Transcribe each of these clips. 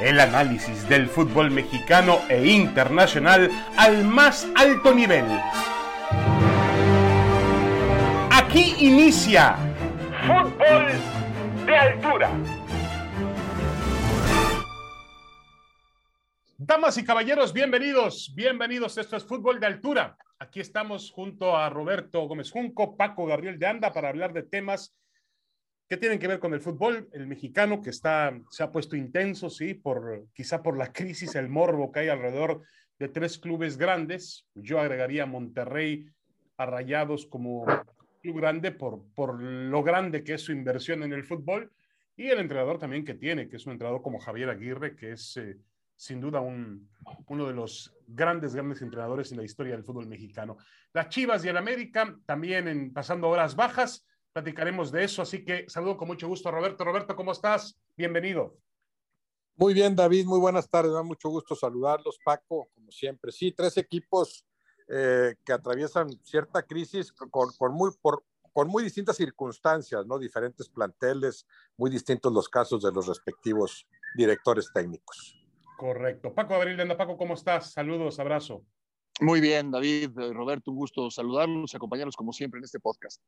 El análisis del fútbol mexicano e internacional al más alto nivel. Aquí inicia Fútbol de Altura. Damas y caballeros, bienvenidos, bienvenidos. Esto es Fútbol de Altura. Aquí estamos junto a Roberto Gómez Junco, Paco Gabriel de Anda para hablar de temas que tienen que ver con el fútbol, el mexicano que está, se ha puesto intenso, sí, por, quizá por la crisis, el morbo que hay alrededor de tres clubes grandes. Yo agregaría Monterrey a Rayados como club grande por, por lo grande que es su inversión en el fútbol y el entrenador también que tiene, que es un entrenador como Javier Aguirre, que es eh, sin duda un, uno de los grandes, grandes entrenadores en la historia del fútbol mexicano. Las Chivas y el América también en, pasando horas bajas platicaremos de eso. Así que saludo con mucho gusto a Roberto. Roberto, ¿cómo estás? Bienvenido. Muy bien, David, muy buenas tardes. Me da mucho gusto saludarlos, Paco, como siempre. Sí, tres equipos eh, que atraviesan cierta crisis con, muy, por, con muy distintas circunstancias, ¿no? Diferentes planteles, muy distintos los casos de los respectivos directores técnicos. Correcto. Paco Abril, Paco, ¿cómo estás? Saludos, abrazo. Muy bien, David, Roberto, un gusto saludarlos y acompañarlos como siempre en este podcast.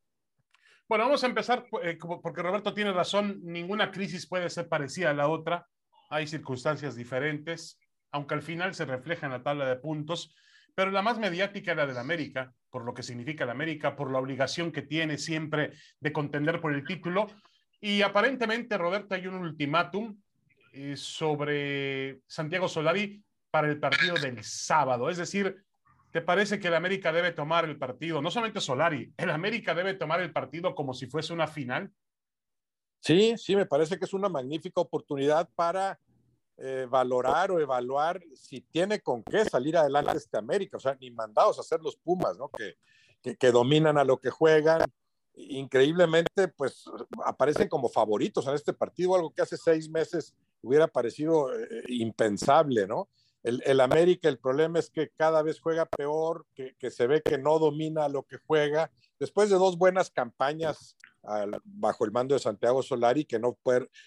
Bueno, vamos a empezar eh, porque Roberto tiene razón, ninguna crisis puede ser parecida a la otra, hay circunstancias diferentes, aunque al final se refleja en la tabla de puntos, pero la más mediática era la de América, por lo que significa la América, por la obligación que tiene siempre de contender por el título, y aparentemente, Roberto, hay un ultimátum eh, sobre Santiago Solari para el partido del sábado, es decir, ¿Te parece que el América debe tomar el partido, no solamente Solari, el América debe tomar el partido como si fuese una final? Sí, sí, me parece que es una magnífica oportunidad para eh, valorar o evaluar si tiene con qué salir adelante este América, o sea, ni mandados a hacer los Pumas, ¿no? Que, que, dominan a lo que juegan. Increíblemente, pues aparecen como favoritos en este partido, algo que hace seis meses hubiera parecido eh, impensable, ¿no? El, América, el problema es que cada vez juega peor, que, se ve que no domina lo que juega. Después de dos buenas campañas bajo el mando de Santiago Solari, que no,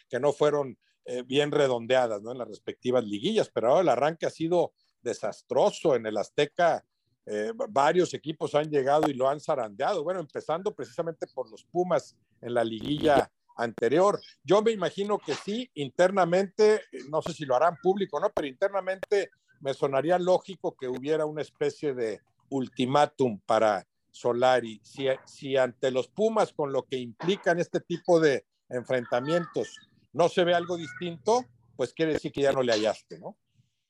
que no fueron eh, bien redondeadas ¿no? en las respectivas liguillas, pero ahora el arranque ha sido desastroso en el Azteca. Eh, varios equipos han llegado y lo han zarandeado. Bueno, empezando precisamente por los Pumas en la liguilla anterior. Yo me imagino que sí, internamente, no sé si lo harán público no, pero internamente me sonaría lógico que hubiera una especie de ultimátum para Solari. Si, si ante los Pumas, con lo que implican este tipo de enfrentamientos, no se ve algo distinto, pues quiere decir que ya no le hallaste, ¿no?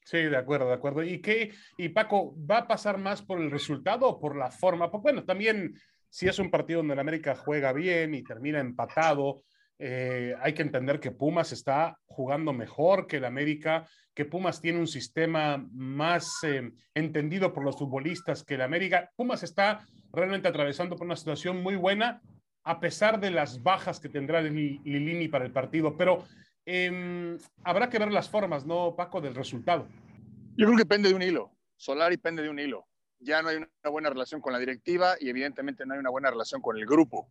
Sí, de acuerdo, de acuerdo. ¿Y qué? Y Paco, ¿va a pasar más por el resultado o por la forma? Pues bueno, también si es un partido donde el América juega bien y termina empatado, eh, hay que entender que Pumas está jugando mejor que el América, que Pumas tiene un sistema más eh, entendido por los futbolistas que el América. Pumas está realmente atravesando por una situación muy buena, a pesar de las bajas que tendrá Lilini para el partido. Pero em, habrá que ver las formas, ¿no, Paco, del resultado? Yo creo que depende de un hilo. Solari depende de un hilo. Ya no hay una buena relación con la directiva y evidentemente no hay una buena relación con el grupo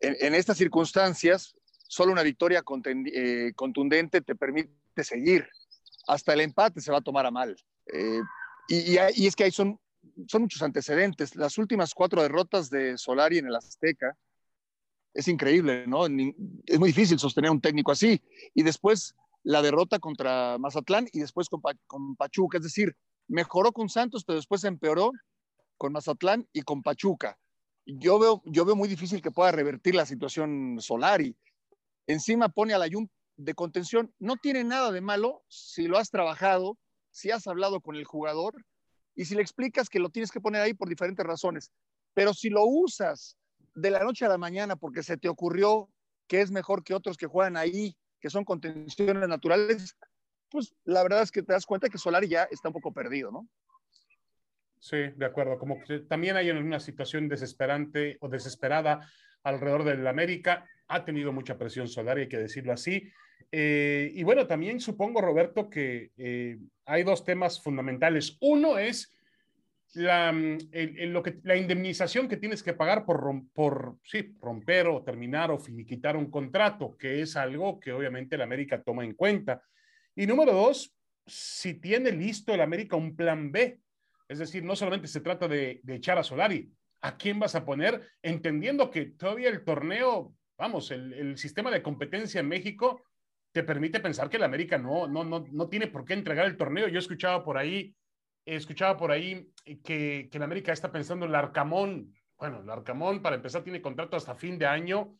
en, estas circunstancias, solo una victoria eh, contundente te permite seguir. Hasta el empate se va a tomar a mal. Eh, y, es que hay son, son muchos antecedentes. Las últimas cuatro derrotas de Solari en el Azteca es increíble, ¿no? Es muy difícil sostener un técnico así. Y después la derrota contra Mazatlán y después con Pachuca. Es decir, mejoró con Santos, pero después empeoró con Mazatlán y con Pachuca yo veo, yo veo muy difícil que pueda revertir la situación Solari. Encima pone a la Jun de contención. No tiene nada de malo si lo has trabajado, si has hablado con el jugador y si le explicas que lo tienes que poner ahí por diferentes razones. Pero si lo usas de la noche a la mañana porque se te ocurrió que es mejor que otros que juegan ahí, que son contenciones naturales, pues la verdad es que te das cuenta que Solari ya está un poco perdido, ¿no? Sí, de acuerdo. Como que también hay una situación desesperante o desesperada alrededor del América. Ha tenido mucha presión solar, hay que decirlo así. Eh, y bueno, también supongo, Roberto, que eh, hay dos temas fundamentales. Uno es la, mm, lo que, la indemnización que tienes que pagar por, por sí, romper o terminar o finiquitar un contrato, que es algo que obviamente el América toma en cuenta. Y número dos, si tiene listo el América un plan B. Es decir, no solamente se trata de, echar a Solari, ¿a quién vas a poner? Entendiendo que todavía el torneo, vamos, el, sistema de competencia en México te permite pensar que el América no, no, no, no tiene por qué entregar el torneo. Yo escuchaba por ahí, escuchaba por ahí que, que el América está pensando en el Arcamón. Bueno, el Arcamón, para empezar, tiene contrato hasta fin de año.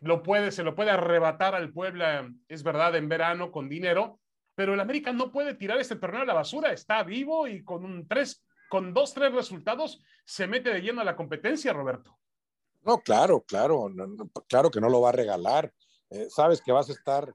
Lo puede, se lo puede arrebatar al Puebla, es verdad, en verano con dinero, pero el América no puede tirar este torneo a la basura, está vivo y con un tres, con dos, tres resultados se mete de lleno a la competencia, Roberto. No, claro, claro, claro que no lo va a regalar. Eh, sabes que vas a estar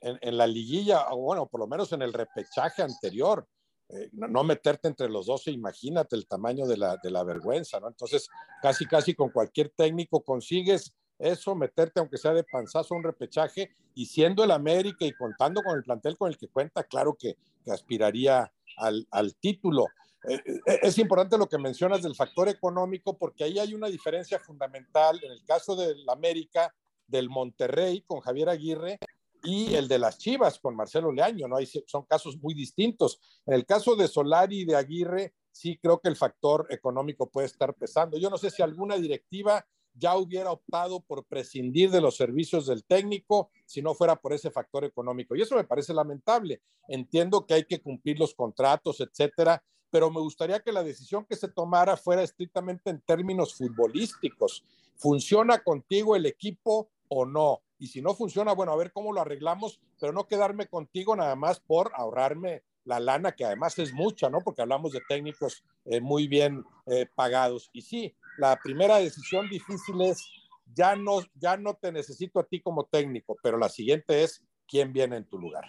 en, la liguilla, o bueno, por lo menos en el repechaje anterior. Eh, no, meterte entre los dos, imagínate el tamaño de la, de la vergüenza, ¿no? Entonces, casi, casi con cualquier técnico consigues eso, meterte aunque sea de panzazo un repechaje y siendo el América y contando con el plantel con el que cuenta, claro que, aspiraría al, título. Eh, eh, es importante lo que mencionas del factor económico porque ahí hay una diferencia fundamental en el caso del América, del Monterrey con Javier Aguirre y el de las Chivas con Marcelo Leaño, ¿no? Hay, son casos muy distintos. En el caso de Solari y de Aguirre, sí creo que el factor económico puede estar pesando. Yo no sé si alguna directiva ya hubiera optado por prescindir de los servicios del técnico si no fuera por ese factor económico. Y eso me parece lamentable. Entiendo que hay que cumplir los contratos, etcétera, pero me gustaría que la decisión que se tomara fuera estrictamente en términos futbolísticos. ¿Funciona contigo el equipo o no? Y si no funciona, bueno, a ver cómo lo arreglamos, pero no quedarme contigo nada más por ahorrarme la lana, que además es mucha, ¿no? Porque hablamos de técnicos eh, muy bien eh, pagados. Y sí, la primera decisión difícil es, ya no, ya no te necesito a ti como técnico, pero la siguiente es, ¿quién viene en tu lugar?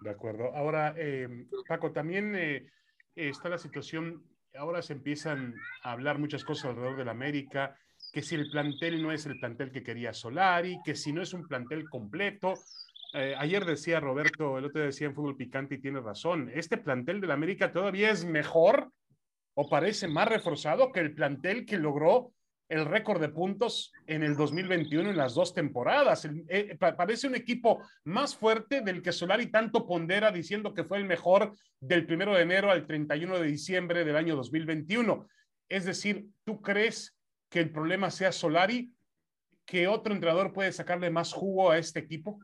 De acuerdo. Ahora, eh, Paco, también eh, está la situación, ahora se empiezan a hablar muchas cosas alrededor del América, que si el plantel no es el plantel que quería Solari, que si no es un plantel completo. Eh, ayer decía Roberto, el otro decía en Fútbol Picante y tiene razón, este plantel del América todavía es mejor o parece más reforzado que el plantel que logró el récord de puntos en el 2021 en las dos temporadas. Eh, parece un equipo más fuerte del que Solari tanto pondera diciendo que fue el mejor del primero de enero al 31 de diciembre del año 2021. Es decir, ¿tú crees que el problema sea Solari? ¿Que otro entrenador puede sacarle más jugo a este equipo?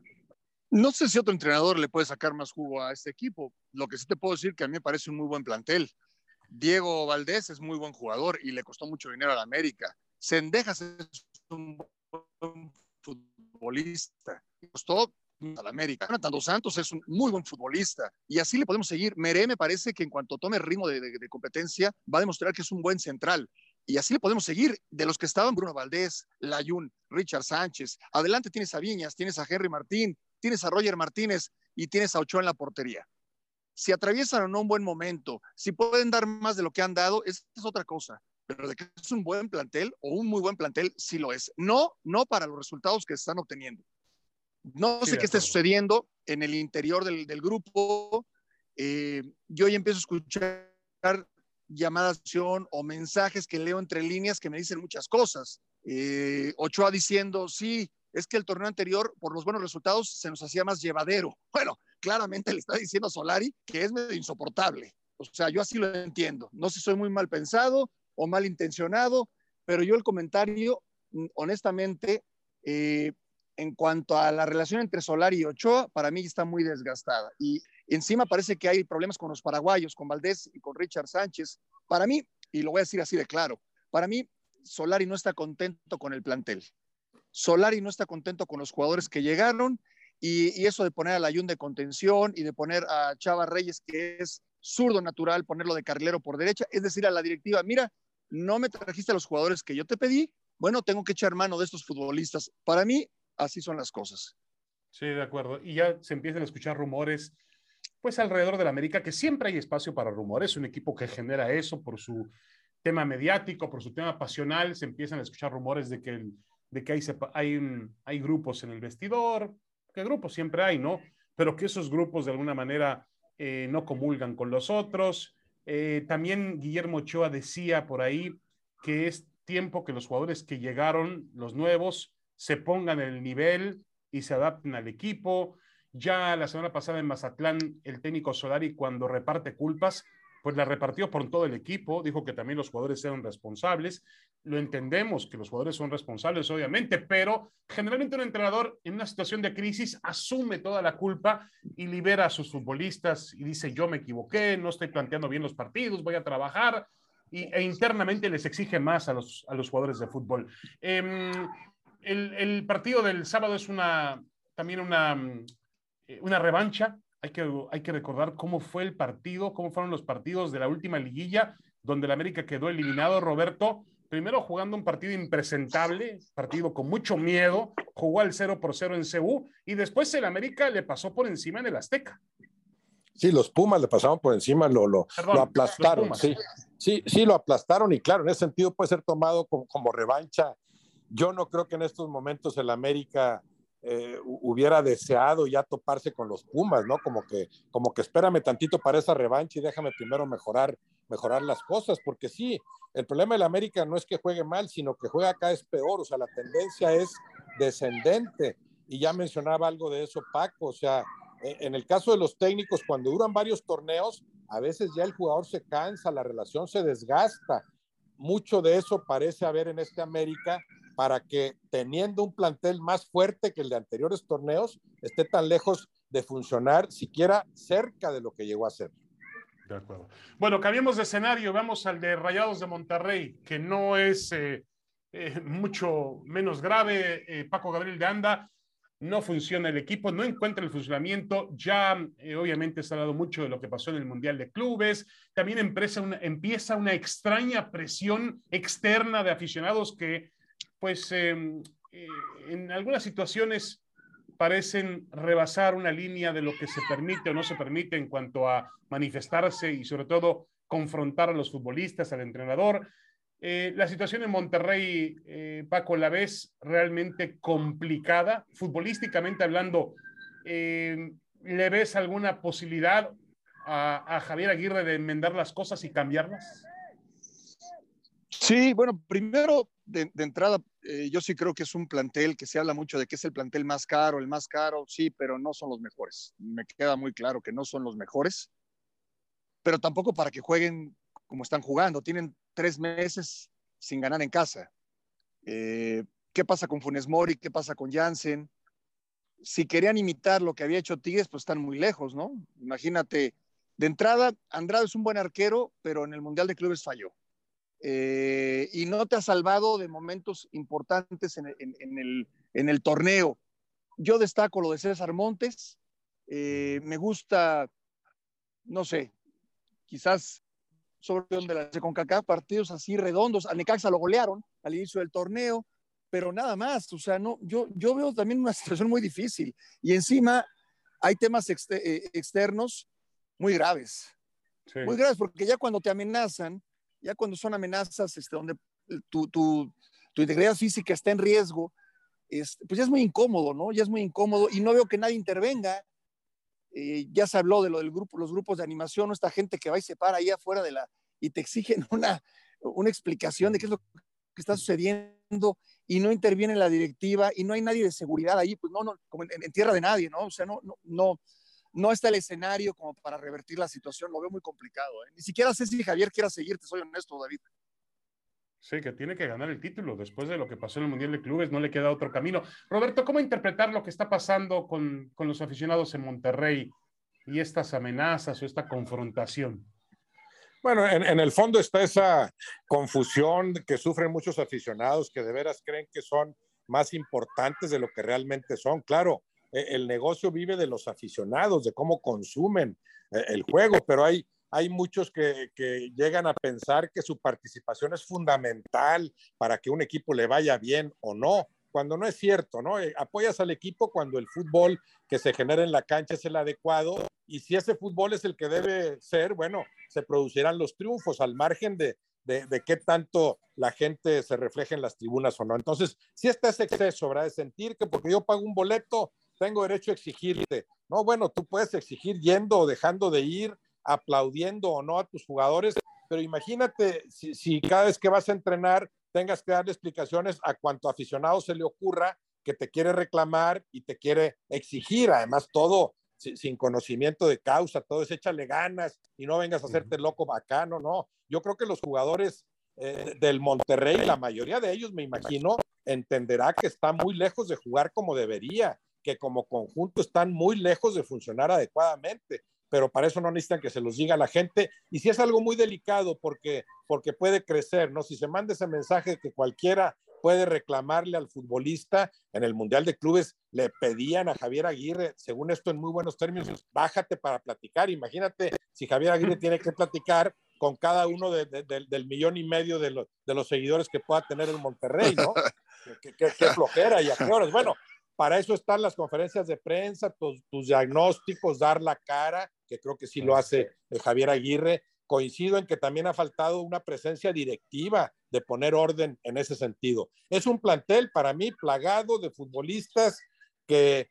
No sé si otro entrenador le puede sacar más jugo a este equipo. Lo que sí te puedo decir que a mí me parece un muy buen plantel. Diego Valdés es muy buen jugador y le costó mucho dinero a la América. Sendejas es un buen futbolista. Costó a la América. Jonathan Santos es un muy buen futbolista y así le podemos seguir. Meré me parece que en cuanto tome ritmo de, de, competencia va a demostrar que es un buen central. Y así le podemos seguir. De los que estaban, Bruno Valdés, Layun, Richard Sánchez. Adelante tienes a Viñas, tienes a Henry Martín, tienes a Roger Martínez y tienes a Ochoa en la portería si atraviesan o no un buen momento, si pueden dar más de lo que han dado, es otra cosa. Pero de que es un buen plantel o un muy buen plantel, sí lo es. No, no para los resultados que están obteniendo. No sé qué está sucediendo en el interior del, grupo. Eh, yo ya empiezo a escuchar llamadas de acción o mensajes que leo entre líneas que me dicen muchas cosas. Eh, Ochoa diciendo, sí, es que el torneo anterior, por los buenos resultados, se nos hacía más llevadero. Bueno, claramente le está diciendo a Solari que es medio insoportable. O sea, yo así lo entiendo. No sé si soy muy mal pensado o mal intencionado, pero yo el comentario, mm, honestamente, eh, en cuanto a la relación entre Solari y Ochoa, para mí está muy desgastada. Y encima parece que hay problemas con los paraguayos, con Valdés y con Richard Sánchez. Para mí, y lo voy a decir así de claro, para mí Solari no está contento con el plantel. Solari no está contento con los jugadores que llegaron y, eso de poner a Layun de contención y de poner a Chava Reyes, que es zurdo natural, ponerlo de carrilero por derecha, es decir, a la directiva, mira, no me trajiste a los jugadores que yo te pedí, bueno, tengo que echar mano de estos futbolistas. Para mí, así son las cosas. Sí, de acuerdo. Y ya se empiezan a escuchar rumores, pues alrededor de la América, que siempre hay espacio para rumores, un equipo que genera eso por su tema mediático, por su tema pasional, se empiezan a escuchar rumores de que, de que hay, hay, hay grupos en el vestidor, que grupos siempre hay, ¿no? Pero que esos grupos de alguna manera eh, no comulgan con los otros. Eh, también Guillermo Ochoa decía por ahí que es tiempo que los jugadores que llegaron, los nuevos, se pongan en el nivel y se adapten al equipo. Ya la semana pasada en Mazatlán, el técnico Solari, cuando reparte culpas, pues la repartió por todo el equipo, dijo que también los jugadores eran responsables. Lo entendemos que los jugadores son responsables, obviamente, pero generalmente un entrenador en una situación de crisis asume toda la culpa y libera a sus futbolistas y dice, yo me equivoqué, no estoy planteando bien los partidos, voy a trabajar, y, e internamente les exige más a los, a los jugadores de fútbol. Em, el, el, partido del sábado es una, también una, eh, una revancha hay que, hay que recordar cómo fue el partido, cómo fueron los partidos de la última liguilla, donde el América quedó eliminado, Roberto. Primero jugando un partido impresentable, partido con mucho miedo, jugó al 0 por 0 en CU y después el América le pasó por encima en el Azteca. Sí, los Pumas le pasaron por encima, lo, lo, lo aplastaron. Sí, sí, sí, lo aplastaron y claro, en ese sentido puede ser tomado como, como revancha. Yo no creo que en estos momentos el América eh, hubiera deseado ya toparse con los Pumas, ¿no? Como que, como que espérame tantito para esa revancha y déjame primero mejorar, mejorar las cosas, porque sí, el problema del América no es que juegue mal, sino que juega acá es peor, o sea, la tendencia es descendente. Y ya mencionaba algo de eso Paco, o sea, e, en el caso de los técnicos, cuando duran varios torneos, a veces ya el jugador se cansa, la relación se desgasta. Mucho de eso parece haber en este América para que teniendo un plantel más fuerte que el de anteriores torneos, esté tan lejos de funcionar, siquiera cerca de lo que llegó a ser. De acuerdo. Bueno, cambiemos de escenario, vamos al de Rayados de Monterrey, que no es eh, eh, mucho menos grave. Eh, Paco Gabriel de Anda, no funciona el equipo, no encuentra el funcionamiento. Ya obviamente se ha hablado mucho de lo que pasó en el Mundial de Clubes. También empieza una, empieza una extraña presión externa de aficionados que pues em, eh, en algunas situaciones parecen rebasar una línea de lo que se permite o no se permite en cuanto a manifestarse y sobre todo confrontar a los futbolistas, al entrenador. Eh, la situación en Monterrey, eh, Paco, la ves realmente complicada, futbolísticamente hablando. ¿Le ves alguna posibilidad a, a Javier Aguirre de enmendar las cosas y cambiarlas? Sí, bueno, primero de, entrada, eh, yo sí creo que es un plantel que se habla mucho de que es el plantel más caro, el más caro, sí, pero no son los mejores. Me queda muy claro que no son los mejores, pero tampoco para que jueguen como están jugando. Tienen tres meses sin ganar en casa. Eh, ¿Qué pasa con Funes Mori? ¿Qué pasa con Jansen? Si querían imitar lo que había hecho Tigres, pues están muy lejos, ¿no? Imagínate, de entrada, Andrade es un buen arquero, pero en el Mundial de Clubes falló. Eh, y no te ha salvado de momentos importantes en, el, en, el, torneo. Yo destaco lo de César Montes, eh, me gusta, no sé, quizás sobre donde la con CONCACAF, partidos así redondos, a Necaxa lo golearon al inicio del torneo, pero nada más, o sea, no, yo, yo veo también una situación muy difícil y encima hay temas eh, externos muy graves, muy graves, porque ya cuando te amenazan, ya cuando son amenazas este, donde tu, tu, tu, integridad física está en riesgo, este, pues ya es muy incómodo, ¿no? Ya es muy incómodo y no veo que nadie intervenga. Eh, ya se habló de lo del grupo, los grupos de animación, esta gente que va y se para ahí afuera de la y te exigen una, una explicación de qué es lo que está sucediendo y no interviene la directiva y no hay nadie de seguridad ahí, pues no, no, como en, tierra de nadie, ¿no? O sea, no, no, no, no está el escenario como para revertir la situación, lo veo muy complicado. ¿eh? Ni siquiera sé si Javier quiera seguirte, soy honesto, David. Sí, que tiene que ganar el título. Después de lo que pasó en el Mundial de Clubes, no le queda otro camino. Roberto, ¿cómo interpretar lo que está pasando con, con los aficionados en Monterrey y estas amenazas o esta confrontación? Bueno, en, en, el fondo está esa confusión que sufren muchos aficionados que de veras creen que son más importantes de lo que realmente son. Claro, el negocio vive de los aficionados, de cómo consumen eh, el juego, pero hay, hay muchos que, llegan a pensar que su participación es fundamental para que un equipo le vaya bien o no, cuando no es cierto, ¿no? Eh, apoyas al equipo cuando el fútbol que se genera en la cancha es el adecuado y si ese fútbol es el que debe ser, bueno, se producirán los triunfos al margen de, de, de, qué tanto la gente se refleja en las tribunas o no. Entonces, si está ese exceso, ¿verdad? De sentir que porque yo pago un boleto, tengo derecho a exigirte. No, bueno, tú puedes exigir yendo o dejando de ir, aplaudiendo o no a tus jugadores, pero imagínate si, si cada vez que vas a entrenar tengas que darle explicaciones a cuanto aficionado se le ocurra que te quiere reclamar y te quiere exigir, además todo sin conocimiento de causa, todo es échale ganas y no vengas a hacerte loco bacano, no. Yo creo que los jugadores eh, del Monterrey, la mayoría de ellos, me imagino, entenderá que está muy lejos de jugar como debería, que como conjunto están muy lejos de funcionar adecuadamente, pero para eso no necesitan que se los diga la gente. Y si es algo muy delicado porque, porque puede crecer, ¿no? Si se manda ese mensaje de que cualquiera puede reclamarle al futbolista. En el Mundial de Clubes le pedían a Javier Aguirre, según esto en muy buenos términos, bájate para platicar. Imagínate si Javier Aguirre tiene que platicar con cada uno del millón y medio de, los seguidores que pueda tener el Monterrey, ¿no? qué, flojera y a qué horas. Bueno, para eso están las conferencias de prensa, tus, tus, diagnósticos, dar la cara, que creo que sí lo hace Javier Aguirre, coincido en que también ha faltado una presencia directiva de poner orden en ese sentido. Es un plantel para mí plagado de futbolistas que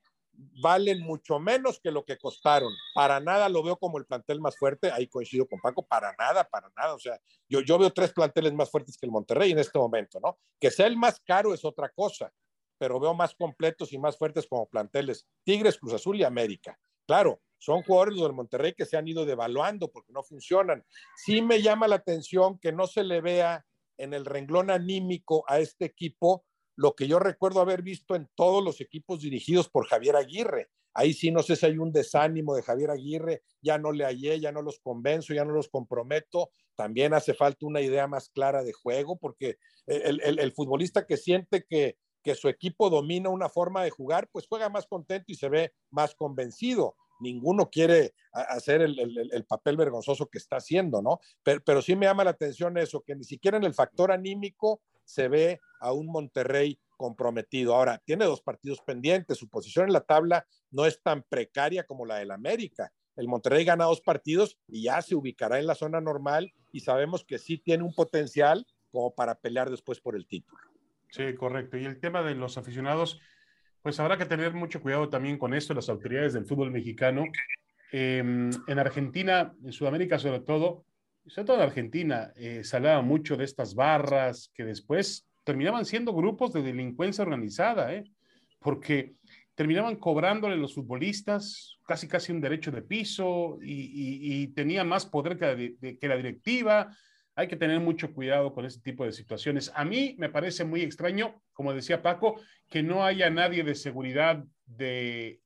valen mucho menos que lo que costaron. Para nada lo veo como el plantel más fuerte. Ahí coincido con Paco, para nada, para nada. O sea, yo, yo veo tres planteles más fuertes que el Monterrey en este momento, ¿no? Que sea el más caro es otra cosa, pero veo más completos y más fuertes como planteles Tigres, Cruz Azul y América. Claro, son jugadores del Monterrey que se han ido devaluando porque no funcionan. Sí me llama la atención que no se le vea en el renglón anímico a este equipo lo que yo recuerdo haber visto en todos los equipos dirigidos por Javier Aguirre. Ahí sí no sé si hay un desánimo de Javier Aguirre, ya no le hallé, ya no los convenzo, ya no los comprometo. También hace falta una idea más clara de juego, porque el, futbolista que siente que, que su equipo domina una forma de jugar, pues juega más contento y se ve más convencido ninguno quiere hacer el, papel vergonzoso que está haciendo, ¿no? Pero, sí me llama la atención eso, que ni siquiera en el factor anímico se ve a un Monterrey comprometido. Ahora, tiene dos partidos pendientes, su posición en la tabla no es tan precaria como la del América. El Monterrey gana dos partidos y ya se ubicará en la zona normal y sabemos que sí tiene un potencial como para pelear después por el título. Sí, correcto. Y el tema de los aficionados, pues habrá que tener mucho cuidado también con esto, las autoridades del fútbol mexicano. Em, en Argentina, en Sudamérica sobre todo, sobre todo en Argentina, eh, se hablaba mucho de estas barras que después terminaban siendo grupos de delincuencia organizada, ¿eh? porque terminaban cobrándole a los futbolistas casi casi un derecho de piso y, y, tenían más poder que la directiva hay que tener mucho cuidado con este tipo de situaciones. A mí me parece muy extraño, como decía Paco, que no haya nadie de seguridad de,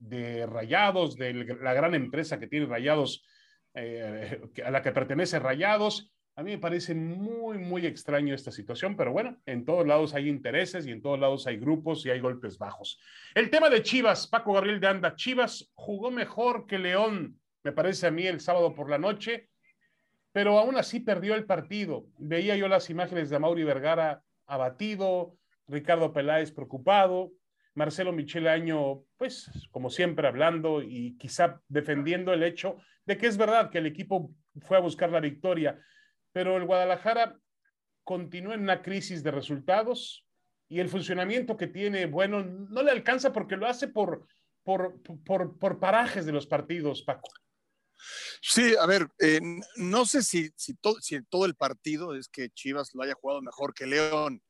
Rayados, de la gran empresa que tiene Rayados, eh, a la que pertenece Rayados. A mí me parece muy, muy extraño esta situación, pero bueno, en todos lados hay intereses y en todos lados hay grupos y hay golpes bajos. El tema de Chivas, Paco Gabriel de Anda, Chivas jugó mejor que León, me parece a mí el sábado por la noche pero aún así perdió el partido. Veía yo las imágenes de Mauri Vergara abatido, Ricardo Peláez preocupado, Marcelo Michel Año, pues como siempre hablando y quizá defendiendo el hecho de que es verdad que el equipo fue a buscar la victoria, pero el Guadalajara continúa en una crisis de resultados y el funcionamiento que tiene, bueno, no le alcanza porque lo hace por, por, por, por parajes de los partidos, Paco. Sí, a ver, eh, no sé si, si, todo el partido es que Chivas lo haya jugado mejor que León.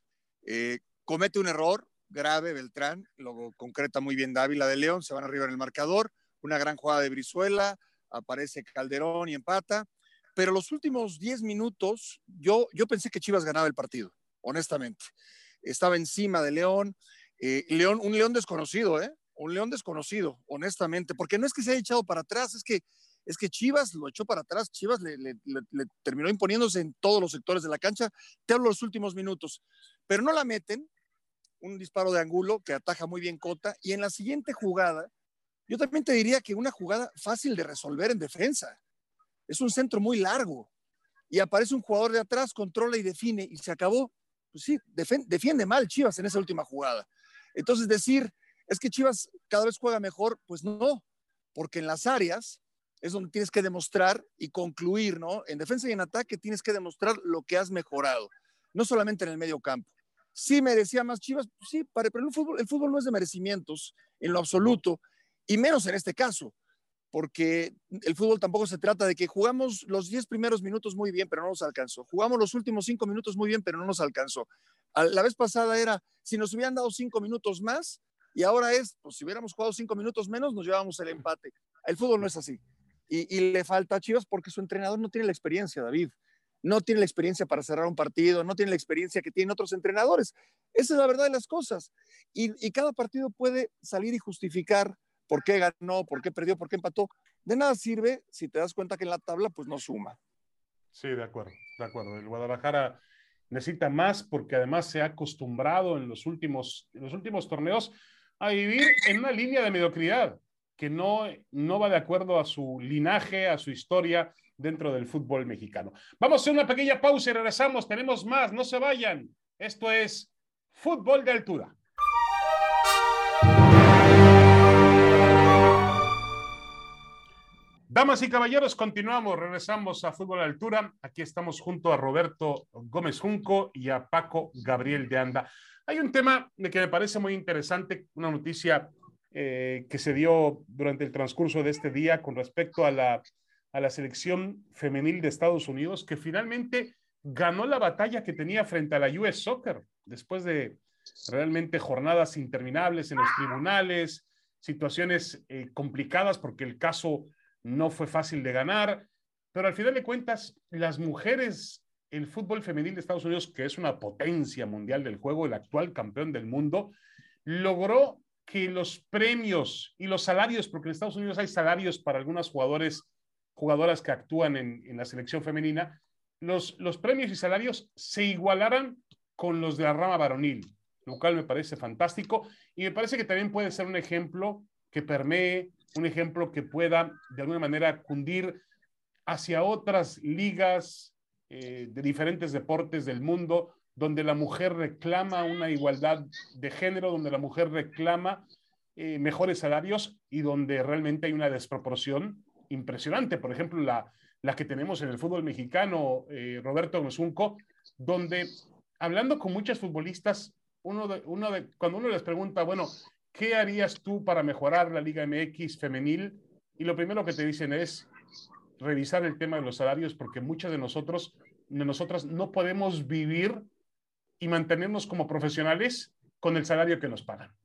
Eh, comete un error grave Beltrán, lo concreta muy bien Dávila de León, se van arriba en el marcador, una gran jugada de Brizuela, aparece Calderón y empata, pero los últimos 10 minutos yo, yo pensé que Chivas ganaba el partido, honestamente. Estaba encima de León, eh, León, un León desconocido, ¿eh? Un León desconocido, honestamente, porque no es que se haya echado para atrás, es que es que Chivas lo echó para atrás, Chivas le, terminó imponiéndose en todos los sectores de la cancha, te hablo los últimos minutos, pero no la meten, un disparo de ángulo que ataja muy bien Cota, y en la siguiente jugada, yo también te diría que una jugada fácil de resolver en defensa, es un centro muy largo, y aparece un jugador de atrás, controla y define, y se acabó, pues sí, defiende mal Chivas en esa última jugada. Entonces decir, es que Chivas cada vez juega mejor, pues no, porque en las áreas es donde tienes que demostrar y concluir, ¿no? En defensa y en ataque tienes que demostrar lo que has mejorado, no solamente en el medio campo. Sí merecía más Chivas, sí, pero el fútbol, el fútbol no es de merecimientos en lo absoluto, y menos en este caso, porque el fútbol tampoco se trata de que jugamos los 10 primeros minutos muy bien, pero no nos alcanzó. Jugamos los últimos 5 minutos muy bien, pero no nos alcanzó. La vez pasada era, si nos hubieran dado 5 minutos más, Y ahora es, pues si hubiéramos jugado cinco minutos menos, nos llevábamos el empate. El fútbol no es así. Y, le falta a Chivas porque su entrenador no tiene la experiencia, David. No tiene la experiencia para cerrar un partido, no tiene la experiencia que tienen otros entrenadores. Esa es la verdad de las cosas. Y, y cada partido puede salir y justificar por qué ganó, por qué perdió, por qué empató. De nada sirve si te das cuenta que en la tabla pues no suma. Sí, de acuerdo, de acuerdo. El Guadalajara necesita más porque además se ha acostumbrado en los últimos, en los últimos torneos a vivir en una línea de mediocridad que no, no va de acuerdo a su linaje, a su historia dentro del fútbol mexicano. Vamos a hacer una pequeña pausa y regresamos. Tenemos más, no se vayan. Esto es Fútbol de Altura. Damas y caballeros, continuamos, regresamos a Fútbol de Altura. Aquí estamos junto a Roberto Gómez Junco y a Paco Gabriel de Anda. Hay un tema que me parece muy interesante, una noticia eh, que se dio durante el transcurso de este día con respecto a la, a la selección femenil de Estados Unidos, que finalmente ganó la batalla que tenía frente a la US Soccer, después de realmente jornadas interminables en los tribunales, situaciones eh, complicadas porque el caso no fue fácil de ganar, pero al final de cuentas, las mujeres, el fútbol femenil de Estados Unidos, que es una potencia mundial del juego, el actual campeón del mundo, logró que los premios y los salarios, porque en Estados Unidos hay salarios para algunas jugadores, jugadoras que actúan en, en la selección femenina, los, los premios y salarios se igualaran con los de la rama varonil, lo cual me parece fantástico. Y me parece que también puede ser un ejemplo que permee un ejemplo que pueda de alguna manera cundir hacia otras ligas eh, de diferentes deportes del mundo, donde la mujer reclama una igualdad de género, donde la mujer reclama eh, mejores salarios y donde realmente hay una desproporción impresionante. Por ejemplo, la, la que tenemos en el fútbol mexicano, eh, Roberto Mesunco, donde hablando con muchos futbolistas, uno de, uno de, cuando uno les pregunta, bueno, ¿qué harías tú para mejorar la Liga MX femenil? Y lo primero que te dicen es revisar el tema de los salarios porque muchas de nosotros, de nosotras no podemos vivir y mantenernos como profesionales con el salario que nos pagan.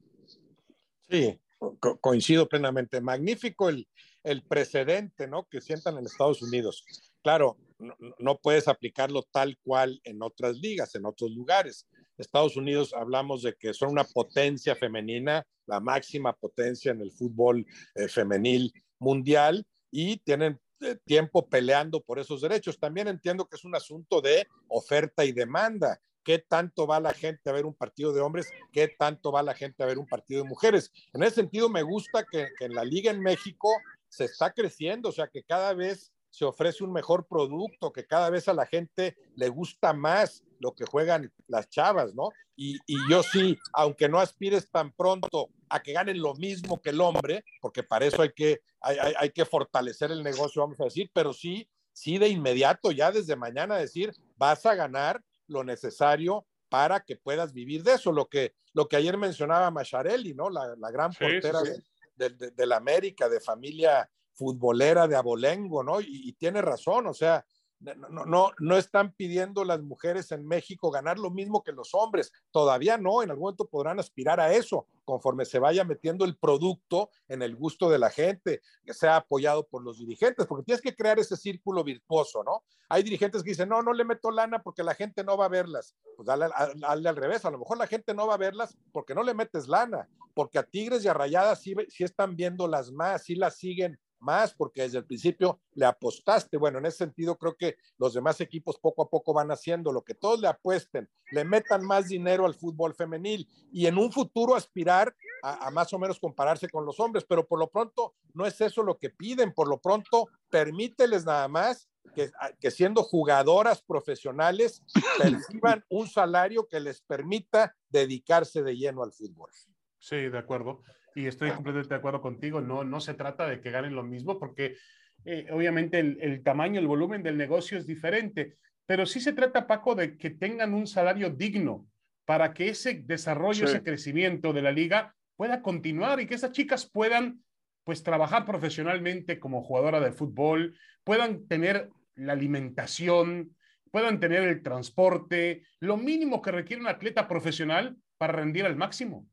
Sí, co coincido plenamente. Magnífico el, el precedente ¿no? que sientan en Estados Unidos. Claro, no, no, puedes aplicarlo tal cual en otras ligas, en otros lugares. Estados Unidos hablamos de que son una potencia femenina, la máxima potencia en el fútbol eh, femenil mundial y tienen eh, tiempo peleando por esos derechos. También entiendo que es un asunto de oferta y demanda. ¿Qué tanto va la gente a ver un partido de hombres? ¿Qué tanto va la gente a ver un partido de mujeres? En ese sentido, me gusta que, en la liga en México se está creciendo, o sea, que cada vez se ofrece un mejor producto, que cada vez a la gente le gusta más lo que juegan las chavas, ¿no? Y, yo sí, aunque no aspires tan pronto a que ganen lo mismo que el hombre, porque para eso hay que, hay que fortalecer el negocio, vamos a decir, pero sí, sí de inmediato, ya desde mañana decir, vas a ganar lo necesario para que puedas vivir de eso, lo que, lo que ayer mencionaba Macharelli, ¿no? La, la gran portera sí. De, de, de, la América, de familia futbolera de abolengo, ¿no? Y, y tiene razón, o sea, no, no, no están pidiendo las mujeres en México ganar lo mismo que los hombres. Todavía no, en algún momento podrán aspirar a eso conforme se vaya metiendo el producto en el gusto de la gente, que sea apoyado por los dirigentes, porque tienes que crear ese círculo virtuoso, ¿no? Hay dirigentes que dicen, no, no le meto lana porque la gente no va a verlas. Pues dale, al revés, a lo mejor la gente no va a verlas porque no le metes lana, porque a Tigres y a Rayadas sí, sí están viéndolas más, sí las siguen más porque desde el principio le apostaste. Bueno, en ese sentido creo que los demás equipos poco a poco van haciendo lo que todos le apuesten, le metan más dinero al fútbol femenil y en un futuro aspirar a, a, más o menos compararse con los hombres, pero por lo pronto no es eso lo que piden, por lo pronto permíteles nada más que, que siendo jugadoras profesionales perciban un salario que les permita dedicarse de lleno al fútbol. Sí, de acuerdo y estoy completamente de acuerdo contigo, no, no se trata de que ganen lo mismo porque eh, obviamente el, el, tamaño, el volumen del negocio es diferente, pero sí se trata, Paco, de que tengan un salario digno para que ese desarrollo, sí. ese crecimiento de la liga pueda continuar y que esas chicas puedan pues trabajar profesionalmente como jugadora de fútbol, puedan tener la alimentación, puedan tener el transporte, lo mínimo que requiere un atleta profesional para rendir al máximo.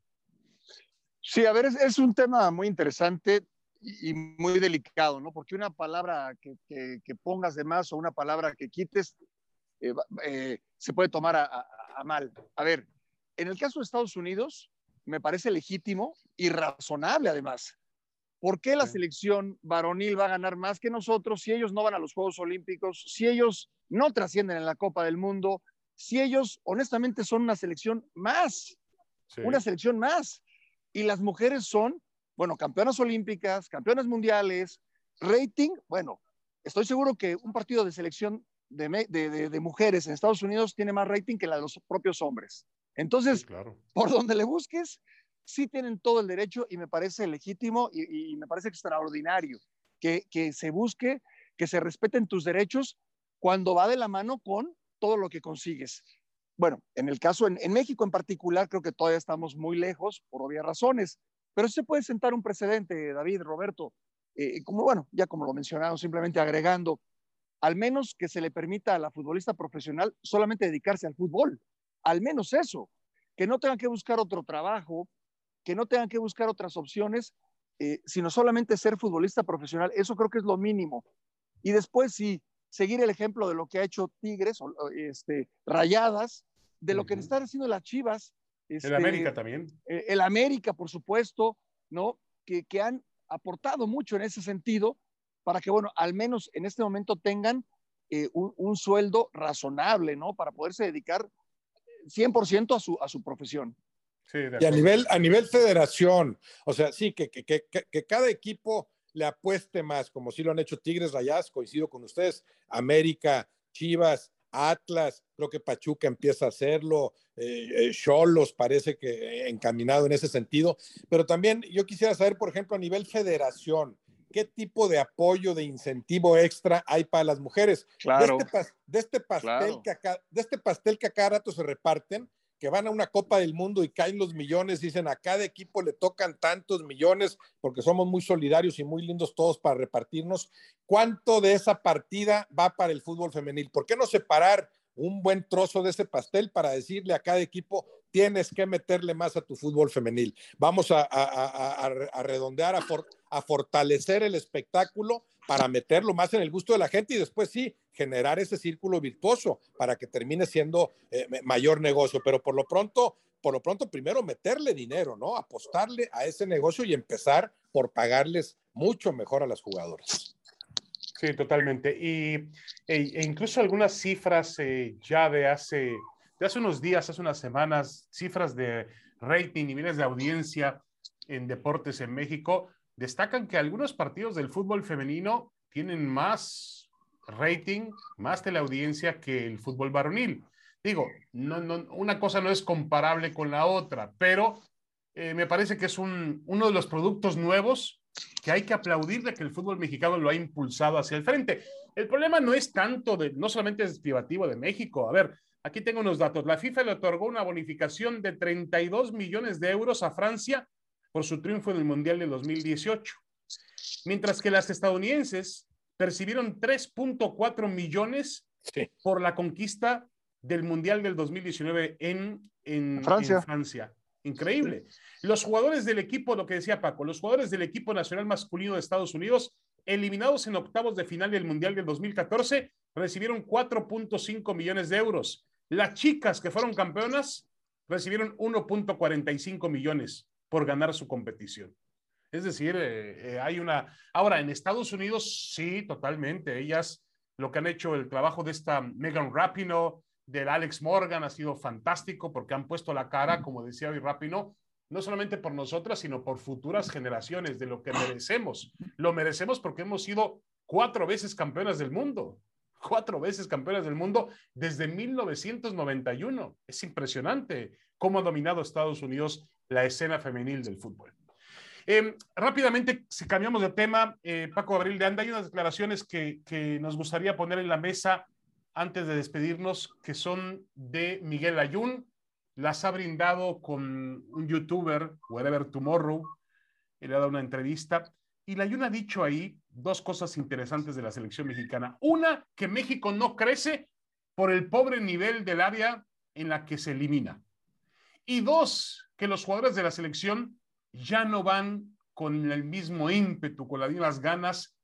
Sí, a ver, es, un tema muy interesante y, muy delicado, ¿no? Porque una palabra que, pongas de más o una palabra que quites eh, eh, se puede tomar a, mal. A ver, en el caso de Estados Unidos, me parece legítimo y razonable además. ¿Por qué la selección varonil va a ganar más que nosotros si ellos no van a los Juegos Olímpicos, si ellos no trascienden en la Copa del Mundo, si ellos honestamente son una selección más? Una selección más. Y las mujeres son, bueno, campeonas olímpicas, campeonas mundiales, rating, bueno, estoy seguro que un partido de selección de, mujeres en Estados Unidos tiene más rating que la de los propios hombres. Entonces, por donde le busques, sí tienen todo el derecho y me parece legítimo y, me parece extraordinario que, se busque, que se respeten tus derechos cuando va de la mano con todo lo que consigues. Bueno, en el caso, en, México en particular, creo que todavía estamos muy lejos por obvias razones, pero se puede sentar un precedente, David, Roberto, eh, como bueno, ya como lo mencionaron, simplemente agregando, al menos que se le permita a la futbolista profesional solamente dedicarse al fútbol, al menos eso, que no tengan que buscar otro trabajo, que no tengan que buscar otras opciones, eh, sino solamente ser futbolista profesional. Eso creo que es lo mínimo. Y después sí, seguir el ejemplo de lo que ha hecho Tigres, este, Rayadas, de lo que están haciendo las Chivas. Este, el América también. Eh, el América, por supuesto, ¿no? Que, que han aportado mucho en ese sentido para que, bueno, al menos en este momento tengan eh, un, un, sueldo razonable, ¿no? Para poderse dedicar 100% a su, a su profesión y a nivel, a nivel federación, o sea, sí, que, que, que, que, cada equipo le apueste más, como sí lo han hecho Tigres Rayas, coincido con ustedes, América, Chivas, Atlas, creo que Pachuca empieza a hacerlo, eh, eh, Cholos parece que encaminado en ese sentido, pero también yo quisiera saber, por ejemplo, a nivel federación, ¿qué tipo de apoyo, de incentivo extra hay para las mujeres? Claro. De este, pastel, que acá, de este pastel que a cada rato se reparten, que van a una Copa del Mundo y caen los millones, dicen a cada equipo le tocan tantos millones porque somos muy solidarios y muy lindos todos para repartirnos. ¿Cuánto de esa partida va para el fútbol femenil? ¿Por qué no separar un buen trozo de ese pastel para decirle a cada equipo, tienes que meterle más a tu fútbol femenil? Vamos a, redondear, a fortalecer el espectáculo para meterlo más en el gusto de la gente y después sí, generar ese círculo virtuoso para que termine siendo eh, mayor negocio. Pero por lo pronto, por lo pronto, primero meterle dinero, ¿no? Apostarle a ese negocio y empezar por pagarles mucho mejor a las jugadoras. Sí, totalmente. Y e, e incluso algunas cifras eh, ya de hace, de hace unos días, hace unas semanas, cifras de rating, niveles de audiencia en deportes en México, destacan que algunos partidos del fútbol femenino tienen más rating, más teleaudiencia que el fútbol varonil. Digo, no, no, una cosa no es comparable con la otra, pero eh, me parece que es un, uno de los productos nuevos que hay que aplaudir de que el fútbol mexicano lo ha impulsado hacia el frente. El problema no es tanto de, no solamente es privativo de México. A ver, aquí tengo unos datos. La FIFA le otorgó una bonificación de 32 millones de euros a Francia por su triunfo en el Mundial de 2018, mientras que las estadounidenses percibieron 3.4 millones por la conquista del Mundial del 2019 en, en, Francia. Increíble. Los jugadores del equipo, lo que decía Paco, los jugadores del equipo nacional masculino de Estados Unidos, eliminados en octavos de final del Mundial del 2014, recibieron 4.5 millones de euros. Las chicas que fueron campeonas recibieron 1.45 millones por ganar su competición. Es decir, eh, eh, hay una... Ahora, en Estados Unidos, sí, totalmente. Ellas, lo que han hecho, el trabajo de esta Megan Rapino, del Alex Morgan, ha sido fantástico porque han puesto la cara, como decía hoy Rapino, no solamente por nosotras, sino por futuras generaciones, de lo que merecemos. Lo merecemos porque hemos sido cuatro veces campeonas del mundo cuatro veces campeonas del mundo desde 1991. Es impresionante cómo ha dominado Estados Unidos la escena femenil del fútbol. Em, rápidamente, si cambiamos de tema, eh, Paco Abril de Anda, hay unas declaraciones que, que, nos gustaría poner en la mesa antes de despedirnos, que son de Miguel Ayun. Las ha brindado con un youtuber, Wherever Tomorrow. Él ha dado una entrevista. Y la Ayun ha dicho ahí dos cosas interesantes de la selección mexicana. Una, que México no crece por el pobre nivel del área en la que se elimina. Y dos, que los jugadores de la selección ya no van con el mismo ímpetu, con las mismas ganas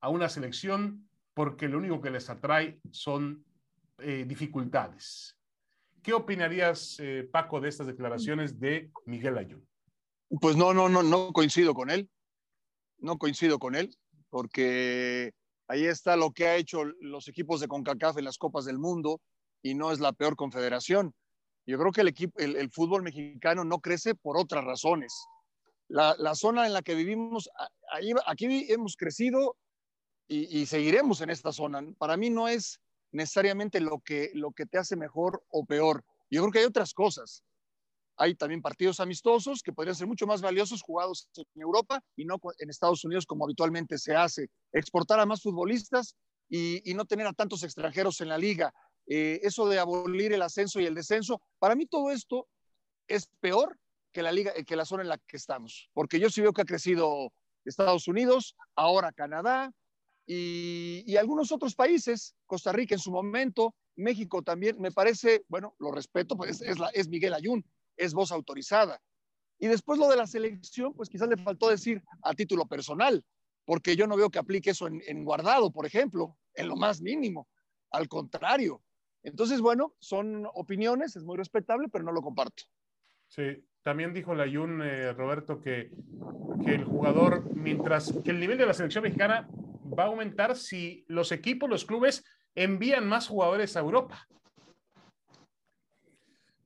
a una selección porque lo único que les atrae son eh, dificultades. ¿Qué opinarías, eh, Paco, de estas declaraciones de Miguel Ayun? Pues no, no, no, no coincido con él. No coincido con él, porque ahí está lo que ha hecho los equipos de CONCACAF en las Copas del Mundo y no es la peor confederación. Yo creo que el, equipo, el, fútbol mexicano no crece por otras razones. La, la zona en la que vivimos, aquí hemos crecido y, seguiremos en esta zona. Para mí no es necesariamente lo que, lo que te hace mejor o peor. Yo creo que hay otras cosas. Hay también partidos amistosos que podrían ser mucho más valiosos jugados en Europa y no en Estados Unidos como habitualmente se hace. Exportar a más futbolistas y, no tener a tantos extranjeros en la liga. Eh, eso de abolir el ascenso y el descenso, para mí todo esto es peor que la liga, que la zona en la que estamos, porque yo sí veo que ha crecido Estados Unidos, ahora Canadá, y, algunos otros países, Costa Rica en su momento, México también, me parece, bueno, lo respeto, pues es, es Miguel Ayun, es voz autorizada. Y después lo de la selección, pues quizás le faltó decir a título personal, porque yo no veo que aplique eso en, guardado, por ejemplo, en lo más mínimo. Al contrario. Entonces, bueno, son opiniones, es muy respetable, pero no lo comparto. Sí, también dijo la eh, Roberto, que, que el jugador, mientras que el nivel de la selección mexicana va a aumentar si los equipos, los clubes envían más jugadores a Europa.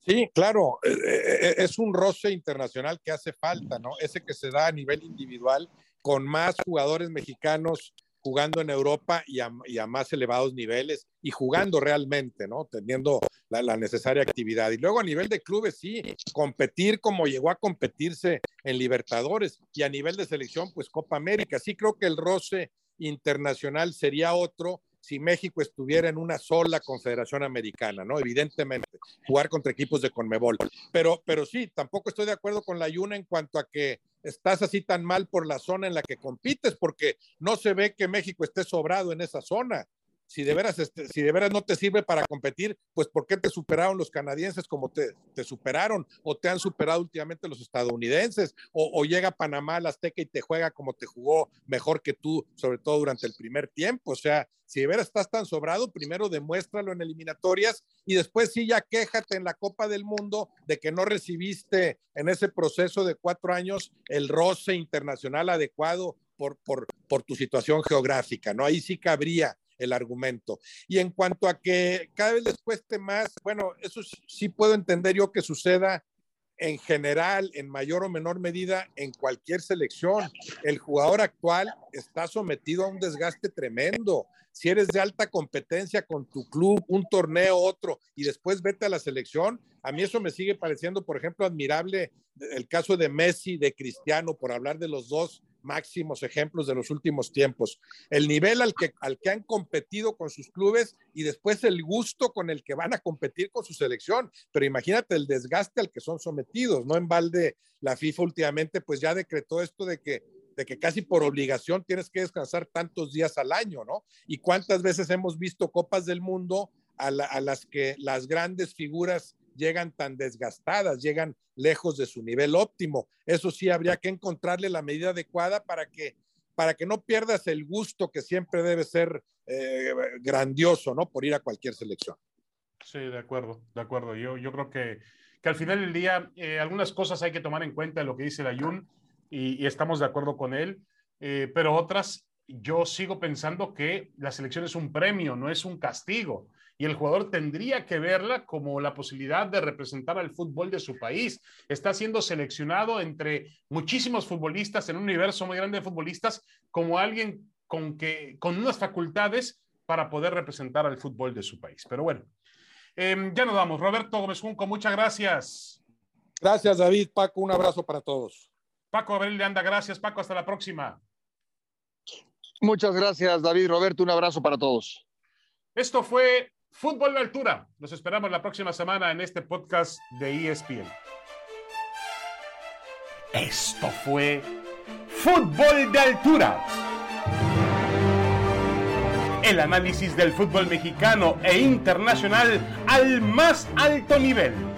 Sí, claro, eh, eh, eh, es un roce internacional que hace falta, ¿no? Ese que se da a nivel individual con más jugadores mexicanos jugando en Europa y a, más elevados niveles y jugando realmente, ¿no? Teniendo la, la, necesaria actividad. Y luego a nivel de clubes, sí, competir como llegó a competirse en Libertadores y a nivel de selección, pues Copa América. Sí creo que el roce internacional sería otro si México estuviera en una sola confederación americana, ¿no? Evidentemente, jugar contra equipos de Conmebol. Pero, pero sí, tampoco estoy de acuerdo con la Yuna en cuanto a que estás así tan mal por la zona en la que compites, porque no se ve que México esté sobrado en esa zona si de veras, este, si de veras no te sirve para competir, pues ¿por qué te superaron los canadienses como te, te superaron? ¿O te han superado últimamente los estadounidenses? O, llega Panamá al Azteca y te juega como te jugó mejor que tú, sobre todo durante el primer tiempo? O sea, si de veras estás tan sobrado, primero demuéstralo en eliminatorias y después sí ya quéjate en la Copa del Mundo de que no recibiste en ese proceso de cuatro años el roce internacional adecuado por, por, por tu situación geográfica, ¿no? Ahí sí cabría el argumento. Y en cuanto a que cada vez les cueste más, bueno, eso sí puedo entender yo que suceda en general, en mayor o menor medida, en cualquier selección. El jugador actual está sometido a un desgaste tremendo. Si eres de alta competencia con tu club, un torneo, otro, y después vete a la selección, a mí eso me sigue pareciendo, por ejemplo, admirable el caso de Messi, de Cristiano, por hablar de los dos máximos ejemplos de los últimos tiempos. El nivel al que, al que han competido con sus clubes y después el gusto con el que van a competir con su selección. Pero imagínate el desgaste al que son sometidos, ¿no? En balde, la FIFA últimamente pues ya decretó esto de que de que casi por obligación tienes que descansar tantos días al año, ¿no? Y cuántas veces hemos visto copas del mundo a, a las que las grandes figuras llegan tan desgastadas, llegan lejos de su nivel óptimo. Eso sí, habría que encontrarle la medida adecuada para que, para que no pierdas el gusto que siempre debe ser eh, grandioso, ¿no? Por ir a cualquier selección. Sí, de acuerdo, de acuerdo. Yo, yo creo que, que al final del día eh, algunas cosas hay que tomar en cuenta lo que dice la Jun y, estamos de acuerdo con él, eh, pero otras yo sigo pensando que la selección es un premio, no es un castigo y el jugador tendría que verla como la posibilidad de representar al fútbol de su país. Está siendo seleccionado entre muchísimos futbolistas en un universo muy grande de futbolistas como alguien con, que, con unas facultades para poder representar al fútbol de su país. Pero bueno, em, ya nos vamos. Roberto Gómez Junco, muchas gracias. Gracias, David. Paco, un abrazo para todos. Paco Abril de Anda, gracias, Paco. Hasta la próxima. Muchas gracias, David. Roberto, un abrazo para todos. Esto fue Fútbol de altura. Los esperamos la próxima semana en este podcast de ESPN. Esto fue Fútbol de altura. El análisis del fútbol mexicano e internacional al más alto nivel